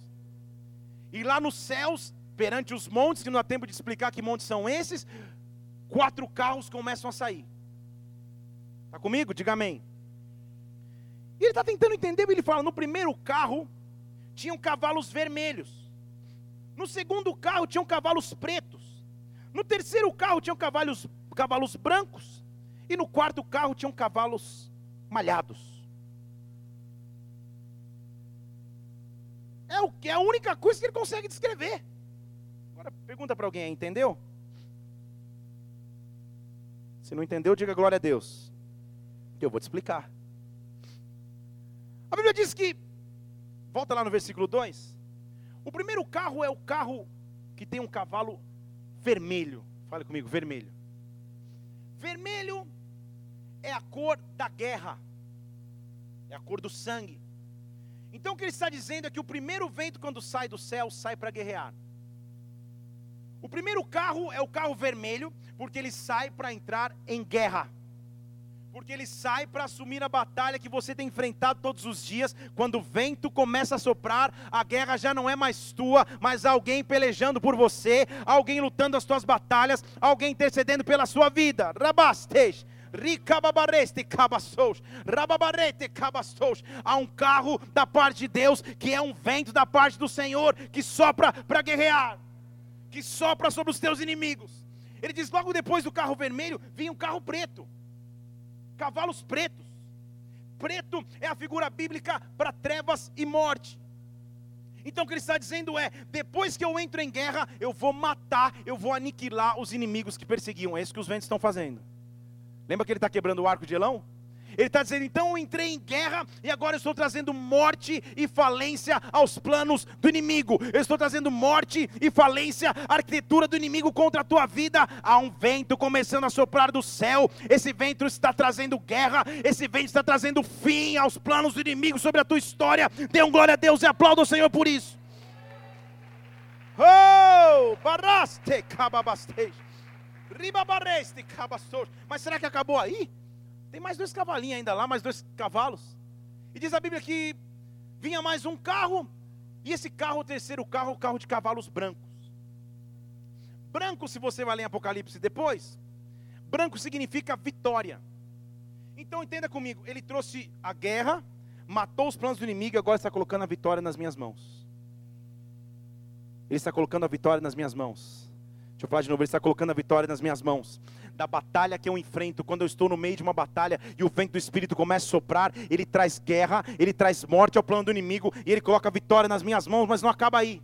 A: E lá nos céus, perante os montes, que não há tempo de explicar que montes são esses, quatro carros começam a sair. Está comigo? Diga amém. E ele está tentando entender, ele fala: no primeiro carro tinham cavalos vermelhos, no segundo carro tinham cavalos pretos, no terceiro carro tinham cavalos, cavalos brancos, E no quarto carro tinham cavalos malhados. É o que é a única coisa que ele consegue descrever. Agora pergunta para alguém, entendeu? Se não entendeu, diga glória a Deus. Que eu vou te explicar. A Bíblia diz que, volta lá no versículo 2. O primeiro carro é o carro que tem um cavalo vermelho. Fale comigo, vermelho. Vermelho é a cor da guerra, é a cor do sangue. Então o que ele está dizendo é que o primeiro vento, quando sai do céu, sai para guerrear. O primeiro carro é o carro vermelho, porque ele sai para entrar em guerra. Porque ele sai para assumir a batalha que você tem enfrentado todos os dias. Quando o vento começa a soprar, a guerra já não é mais tua, mas alguém pelejando por você, alguém lutando as tuas batalhas, alguém intercedendo pela sua vida. Rabastej. Há um carro da parte de Deus que é um vento da parte do Senhor que sopra para guerrear, que sopra sobre os teus inimigos. Ele diz: logo depois do carro vermelho vinha um carro preto, cavalos pretos. Preto é a figura bíblica para trevas e morte. Então o que ele está dizendo é: depois que eu entro em guerra, eu vou matar, eu vou aniquilar os inimigos que perseguiam. É isso que os ventos estão fazendo. Lembra que ele está quebrando o arco de Elão? Ele está dizendo, então eu entrei em guerra e agora eu estou trazendo morte e falência aos planos do inimigo. Eu estou trazendo morte e falência à arquitetura do inimigo contra a tua vida. Há um vento começando a soprar do céu. Esse vento está trazendo guerra. Esse vento está trazendo fim aos planos do inimigo sobre a tua história. Dê um glória a Deus e aplauda o Senhor por isso. Oh, baraste. Mas será que acabou aí? Tem mais dois cavalinhos ainda lá, mais dois cavalos. E diz a Bíblia que vinha mais um carro, e esse carro, o terceiro carro, o carro de cavalos brancos. Branco, se você vai ler Apocalipse depois, branco significa vitória. Então entenda comigo, ele trouxe a guerra, matou os planos do inimigo e agora está colocando a vitória nas minhas mãos. Ele está colocando a vitória nas minhas mãos. Deixa eu falar de novo, ele está colocando a vitória nas minhas mãos. Da batalha que eu enfrento, quando eu estou no meio de uma batalha e o vento do Espírito começa a soprar, ele traz guerra, ele traz morte ao plano do inimigo e ele coloca a vitória nas minhas mãos, mas não acaba aí.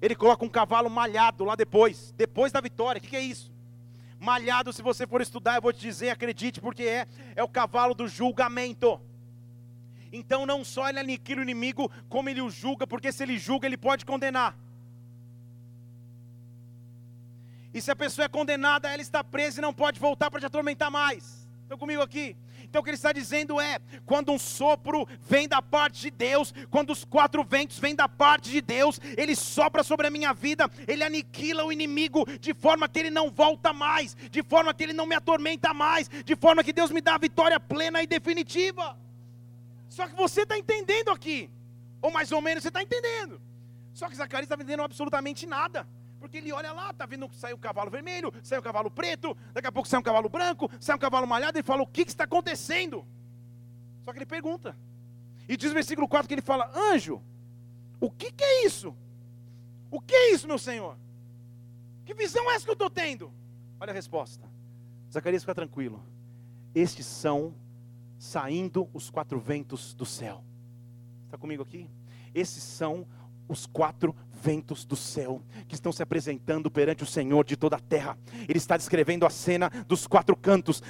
A: Ele coloca um cavalo malhado lá depois, depois da vitória. O que, que é isso? Malhado, se você for estudar, eu vou te dizer, acredite, porque é, é o cavalo do julgamento. Então não só ele aniquila o inimigo, como ele o julga, porque se ele julga, ele pode condenar. E se a pessoa é condenada, ela está presa e não pode voltar para te atormentar mais. Estão comigo aqui? Então o que ele está dizendo é: quando um sopro vem da parte de Deus, quando os quatro ventos vêm da parte de Deus, ele sopra sobre a minha vida, ele aniquila o inimigo de forma que ele não volta mais, de forma que ele não me atormenta mais, de forma que Deus me dá a vitória plena e definitiva. Só que você está entendendo aqui, ou mais ou menos você está entendendo. Só que Zacarias está entendendo absolutamente nada. Porque ele olha lá, está vendo que saiu um cavalo vermelho, saiu um cavalo preto, daqui a pouco sai um cavalo branco, sai um cavalo malhado, e fala: O que, que está acontecendo? Só que ele pergunta. E diz o versículo 4 que ele fala: Anjo, o que, que é isso? O que é isso, meu Senhor? Que visão é essa que eu estou tendo? Olha a resposta. Zacarias fica tranquilo. Estes são saindo os quatro ventos do céu. Está comigo aqui? Esses são os quatro ventos do céu que estão se apresentando perante o Senhor de toda a terra. Ele está descrevendo a cena dos quatro cantos,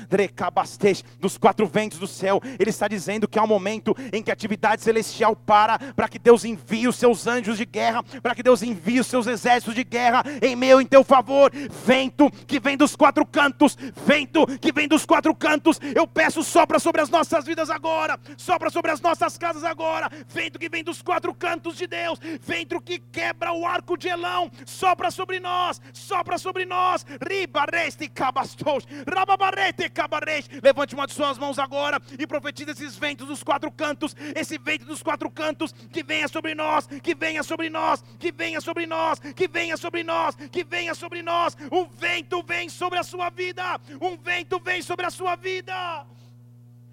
A: dos quatro ventos do céu. Ele está dizendo que há um momento em que a atividade celestial para, para que Deus envie os seus anjos de guerra, para que Deus envie os seus exércitos de guerra em meu, em teu favor. Vento que vem dos quatro cantos, vento que vem dos quatro cantos. Eu peço sopra sobre as nossas vidas agora, sopra sobre as nossas casas agora. Vento que vem dos quatro cantos de Deus, vento que quebra quebra o arco de Elão, sopra sobre nós, sopra sobre nós. Ribareste cabastos, rababarete cabareis. Levante uma de suas mãos agora e profetize esses ventos dos quatro cantos, esse vento dos quatro cantos que venha sobre nós, que venha sobre nós, que venha sobre nós, que venha sobre nós, que venha sobre nós. O vento vem sobre a sua vida, um vento vem sobre a sua vida.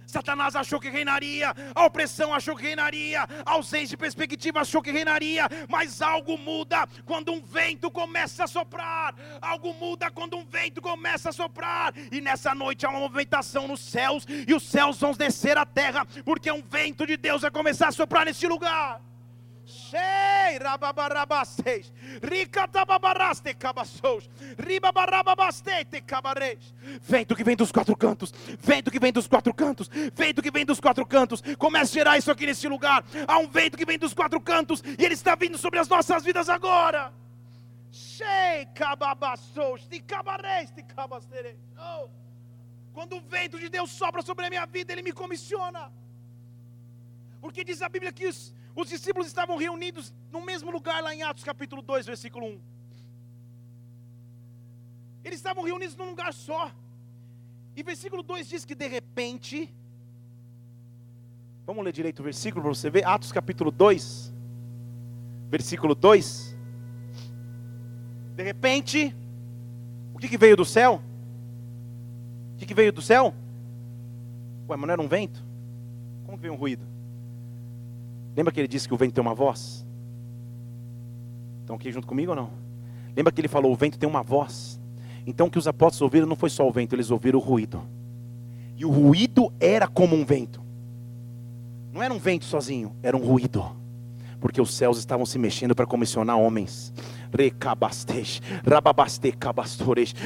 A: Satanás achou que reinaria, a opressão achou que reinaria, a ausência de perspectiva achou que reinaria, mas algo muda quando um vento começa a soprar, algo muda quando um vento começa a soprar, e nessa noite há uma movimentação nos céus, e os céus vão descer à terra, porque um vento de Deus vai começar a soprar neste lugar. Shei rababarabastes. Ricatababaraste cabassous. Ribabarababastete cabareis. Vento que vem dos quatro cantos. Vento que vem dos quatro cantos. Vento que vem dos quatro cantos. Comece a gerar isso aqui nesse lugar. Há um vento que vem dos quatro cantos. E ele está vindo sobre as nossas vidas agora. Shei cababassous. Te cabareis, te cabastereis. Oh. Quando o vento de Deus sopra sobre a minha vida, ele me comissiona. Porque diz a Bíblia que os os discípulos estavam reunidos no mesmo lugar lá em Atos capítulo 2, versículo 1. Eles estavam reunidos num lugar só. E versículo 2 diz que de repente. Vamos ler direito o versículo para você ver. Atos capítulo 2, versículo 2. De repente, o que, que veio do céu? O que, que veio do céu? Ué, mas não era um vento? Como que veio um ruído? Lembra que ele disse que o vento tem uma voz? Estão aqui junto comigo ou não? Lembra que ele falou: o vento tem uma voz? Então o que os apóstolos ouviram não foi só o vento, eles ouviram o ruído. E o ruído era como um vento. Não era um vento sozinho, era um ruído. Porque os céus estavam se mexendo para comissionar homens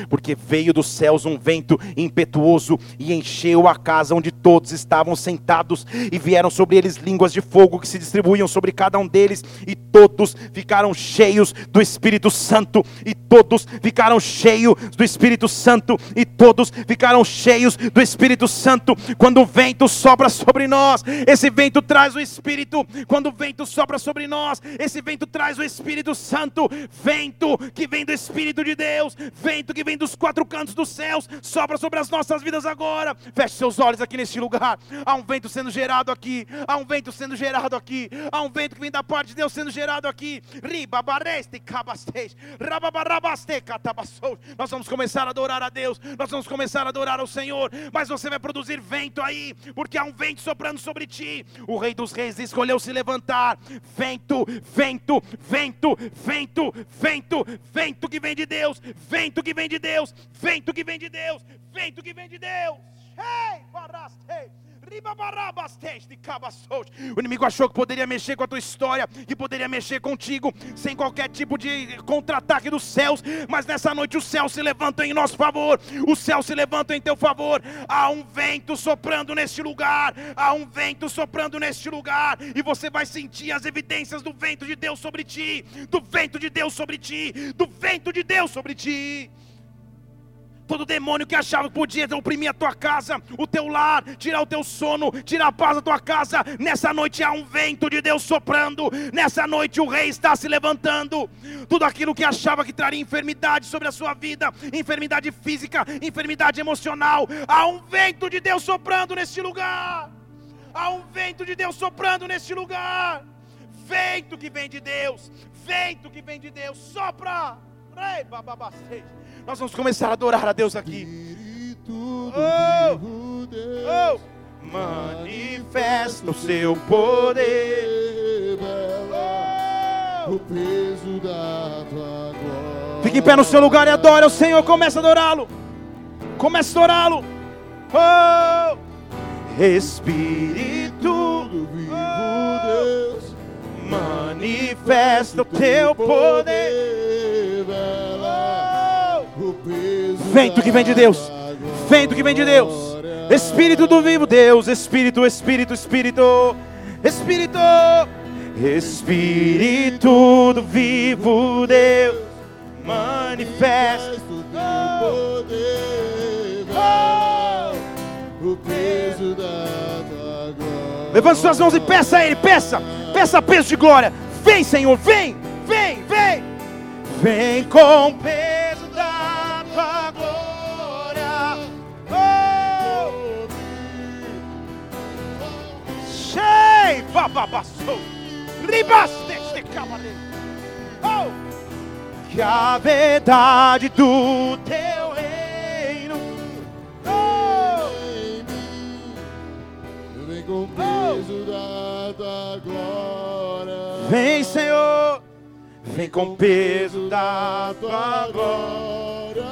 A: porque veio dos céus um vento impetuoso e encheu a casa onde todos estavam sentados, e vieram sobre eles línguas de fogo que se distribuíam sobre cada um deles, e todos ficaram cheios do Espírito Santo, e todos ficaram cheios do Espírito Santo, e todos ficaram cheios do Espírito Santo. Quando o vento sopra sobre nós, esse vento traz o Espírito. Quando o vento sopra sobre nós, esse vento traz o Espírito Santo vento que vem do Espírito de Deus, vento que vem dos quatro cantos dos céus, sopra sobre as nossas vidas agora. Feche seus olhos aqui neste lugar. Há um vento sendo gerado aqui, há um vento sendo gerado aqui, há um vento que vem da parte de Deus sendo gerado aqui. Nós vamos começar a adorar a Deus, nós vamos começar a adorar ao Senhor, mas você vai produzir vento aí, porque há um vento soprando sobre ti. O Rei dos Reis escolheu se levantar. Vento, vento, vento, vento, vento, vento que vem de Deus, vento que vem de Deus, vento que vem de Deus, vento que vem de Deus. Hey, o inimigo achou que poderia mexer com a tua história, que poderia mexer contigo, sem qualquer tipo de contra-ataque dos céus. Mas nessa noite o céu se levanta em nosso favor, o céu se levanta em teu favor. Há um vento soprando neste lugar, há um vento soprando neste lugar, e você vai sentir as evidências do vento de Deus sobre ti, do vento de Deus sobre ti, do vento de Deus sobre ti todo demônio que achava que podia oprimir a tua casa, o teu lar, tirar o teu sono, tirar a paz da tua casa. Nessa noite há um vento de Deus soprando, nessa noite o rei está se levantando. Tudo aquilo que achava que traria enfermidade sobre a sua vida, enfermidade física, enfermidade emocional, há um vento de Deus soprando neste lugar. Há um vento de Deus soprando neste lugar. Vento que vem de Deus, vento que vem de Deus, sopra. Ei, bababastei. Nós vamos começar a adorar a Deus aqui. Oh, oh, manifesta o seu poder. Oh, o peso da tua glória. Fique em pé no seu lugar e adore o Senhor. Comece a adorá-lo. Comece a adorá-lo. Oh, Espírito vivo Deus, manifesta o teu poder. Vento que vem de Deus. Vento que vem de Deus. Espírito do vivo Deus. Espírito, Espírito, Espírito. Espírito. Espírito do vivo Deus. Manifesta o poder. Oh. O peso da tua glória. Levante suas mãos e peça a Ele. Peça. Peça peso de glória. Vem, Senhor. Vem. Vem, vem. Vem com peso Cheio, bababassou. Ribasteste cavaleiro. Oh! Que a verdade do teu reino. Oh!
B: com o peso da tua glória.
A: Vem, Senhor. Vem com o peso da tua glória.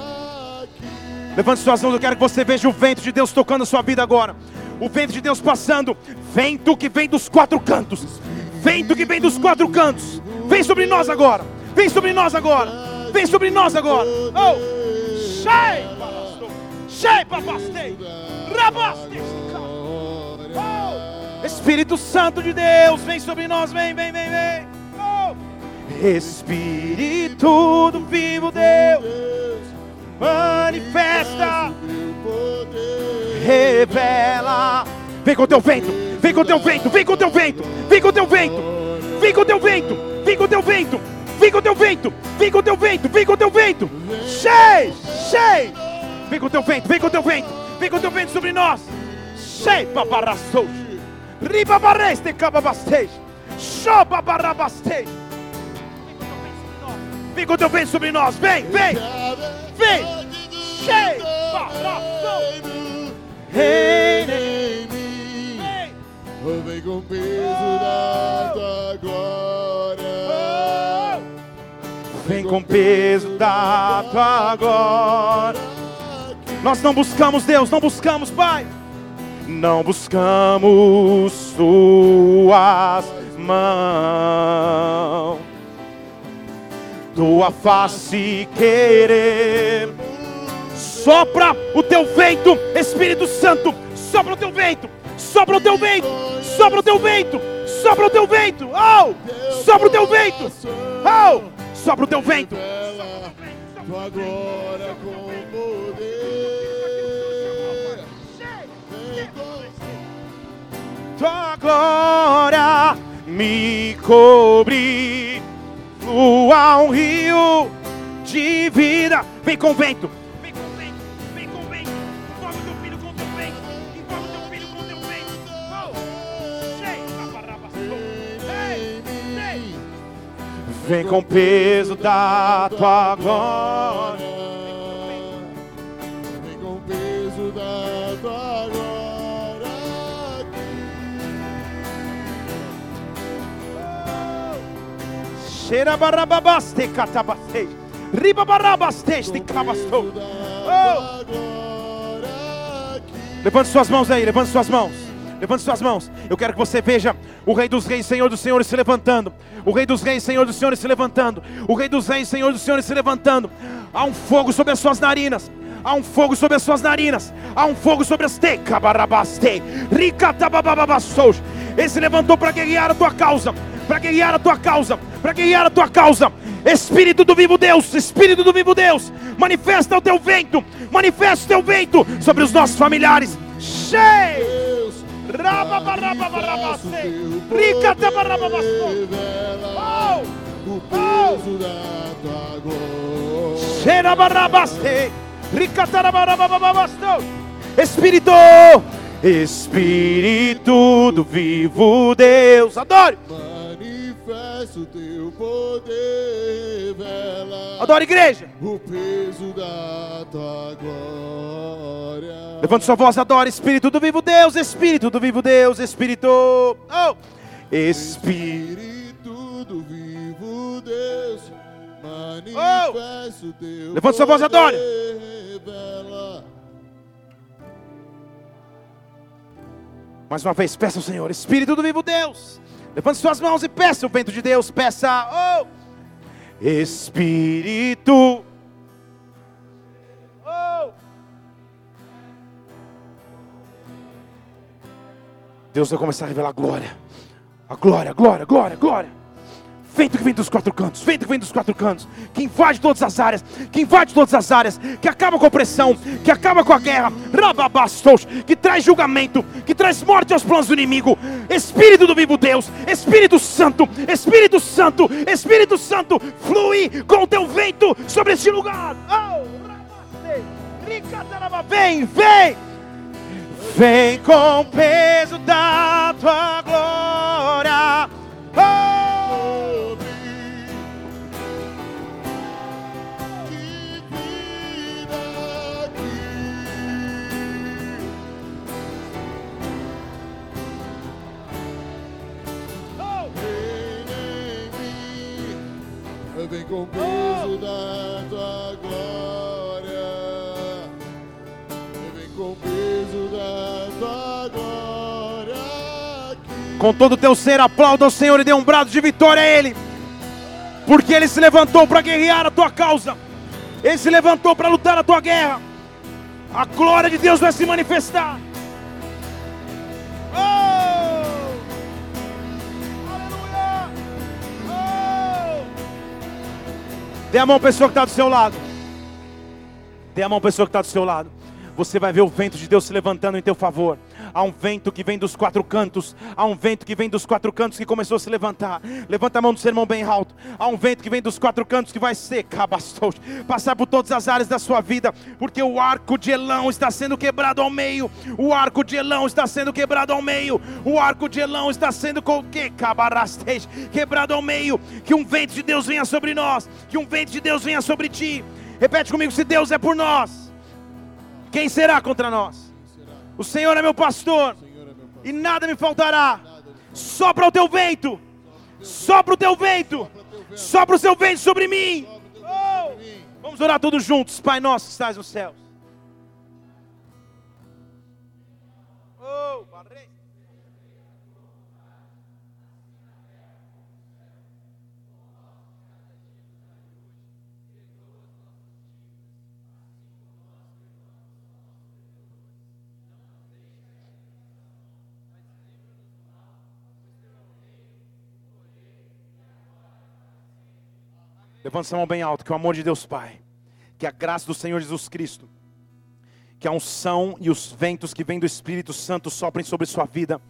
A: Levante suas mãos, eu quero que você veja o vento de Deus tocando a sua vida agora. O vento de Deus passando. Vento que vem dos quatro cantos. Vento que vem dos quatro cantos. Vem sobre nós agora. Vem sobre nós agora. Vem sobre nós agora. Oh! Shai! Shai, papastei! Rabastei! Oh! Espírito Santo de Deus, vem sobre nós, vem, vem, vem, vem. Oh! Espírito do vivo Deus, manifesta, revela. Vem com teu vento, vem com teu vento, vem com teu vento, vem com teu vento, vem com teu vento, vem com teu vento, vem com teu vento, vem com teu vento, vem com teu vento. Cheio, cheio. Vem com teu vento, vem com teu vento, vem com teu vento sobre nós. Cheio, paparastou. Riba barreste, cababastej. Choba barrabastej. Vem com teu vento sobre nós, vem, vem, vem. Cheio. Reine.
B: Em mim.
A: Vem.
B: Com o peso da tua glória.
A: Vem com o peso da tua glória. Nós não buscamos Deus, não buscamos, Pai. Não buscamos tuas mãos. Tua face querer. Sopra o teu vento, Espírito Santo. Sopra o teu vento. Sopra o teu vento. Sopra o teu vento. Sopra o teu vento. Oh! Sopra o teu vento. Oh! Sopra o teu vento.
B: Tua glória com poder.
A: Tua glória me cobrir. Flua um rio de vida. Vem com vento. Vem com vento. Vem com vento. Envolve o teu filho com teu vento. Envolve teu filho com teu. Oh! Vem com o peso da tua glória. Cheira barababaste catabaste. Riba barabaste
B: o
A: cabastou. Oh! Levante suas mãos aí, levante suas mãos. Levante suas mãos. Eu quero que você veja o Rei dos Reis, Senhor dos Senhores se levantando. O Rei dos Reis, Senhor dos Senhores se levantando. O Rei dos Reis, Senhor dos Senhores se levantando. Há um fogo sobre as suas narinas. Há um fogo sobre as suas narinas. Há um fogo sobre as tecabarabaste. Ricatababababassos. Ele se levantou para guerrear a tua causa. Para guerrear a tua causa. Para guerrear a tua causa. Espírito do vivo Deus, Espírito do vivo Deus, manifesta o teu vento, manifesta o teu vento sobre os nossos familiares. Cheio!
B: Manifesta o teu
A: Ricatabarababastou.
B: poder. Revela
A: Oh!
B: o peso da tua glória.
A: Xerabarabastei. Ricatarabarabababastou. Espírito, Espírito do vivo Deus, adore,
B: Manifesta o teu poder, revela
A: adore igreja.
B: o peso da tua glória.
A: Levante sua voz, adore Espírito do vivo Deus, Espírito do vivo Deus, Espírito, oh, Espírito.
B: Do vivo Deus, manifesta o teu
A: Levante sua voz, adore.
B: poder, revela
A: Mais uma vez, peça ao Senhor, Espírito do vivo Deus. Levante suas mãos e peça o vento de Deus. Peça, oh, Espírito. Oh. Deus vai começar a revelar glória. A glória, glória, glória, glória. Vento que vem dos quatro cantos, vento que vem dos quatro cantos, que invade todas as áreas, que invade todas as áreas, que acaba com a opressão, que acaba com a guerra, rababastos, que traz julgamento, que traz morte aos planos do inimigo. Espírito do vivo Deus, Espírito Santo, Espírito Santo, Espírito Santo, flui com o teu vento sobre este lugar. Oh, vem, vem, vem com o peso da tua glória. Oh!
B: Vem com o peso da tua glória. Vem com o peso da tua glória. aqui.
A: Com todo o teu ser, aplauda ao Senhor e dê um brado de vitória a Ele. Porque Ele se levantou para guerrear a tua causa. Ele se levantou para lutar a tua guerra. A glória de Deus vai se manifestar. Dê a mão pessoa que está do seu lado. Dê a mão pessoa que está do seu lado. Você vai ver o vento de Deus se levantando em teu favor. Há um vento que vem dos quatro cantos. Há um vento que vem dos quatro cantos que começou a se levantar. Levanta a mão do sermão bem alto. Há um vento que vem dos quatro cantos que vai secar, bastou, passar por todas as áreas da sua vida, porque o arco de Elão está sendo quebrado ao meio. O arco de Elão está sendo quebrado ao meio. O arco de Elão está sendo que quebrado ao meio. Que um vento de Deus venha sobre nós. Que um vento de Deus venha sobre ti. Repete comigo: se Deus é por nós, quem será contra nós? O Senhor é meu pastor e nada me faltará. Sopra o teu vento, sopra o teu vento, sopra o seu vento sobre mim. Oh! Vamos orar todos juntos, Pai nosso que estás nos céus. Oh, Levanta essa mão bem alto, que o amor de Deus Pai, que a graça do Senhor Jesus Cristo, que a unção e os ventos que vêm do Espírito Santo soprem sobre sua vida.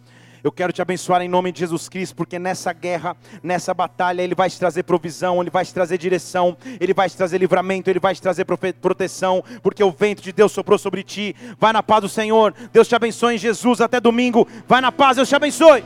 A: Eu quero te abençoar em nome de Jesus Cristo, porque nessa guerra, nessa batalha, Ele vai te trazer provisão, Ele vai te trazer direção, Ele vai te trazer livramento, Ele vai te trazer proteção, porque o vento de Deus soprou sobre ti. Vai na paz do Senhor, Deus te abençoe em Jesus, até domingo. Vai na paz, Deus te abençoe.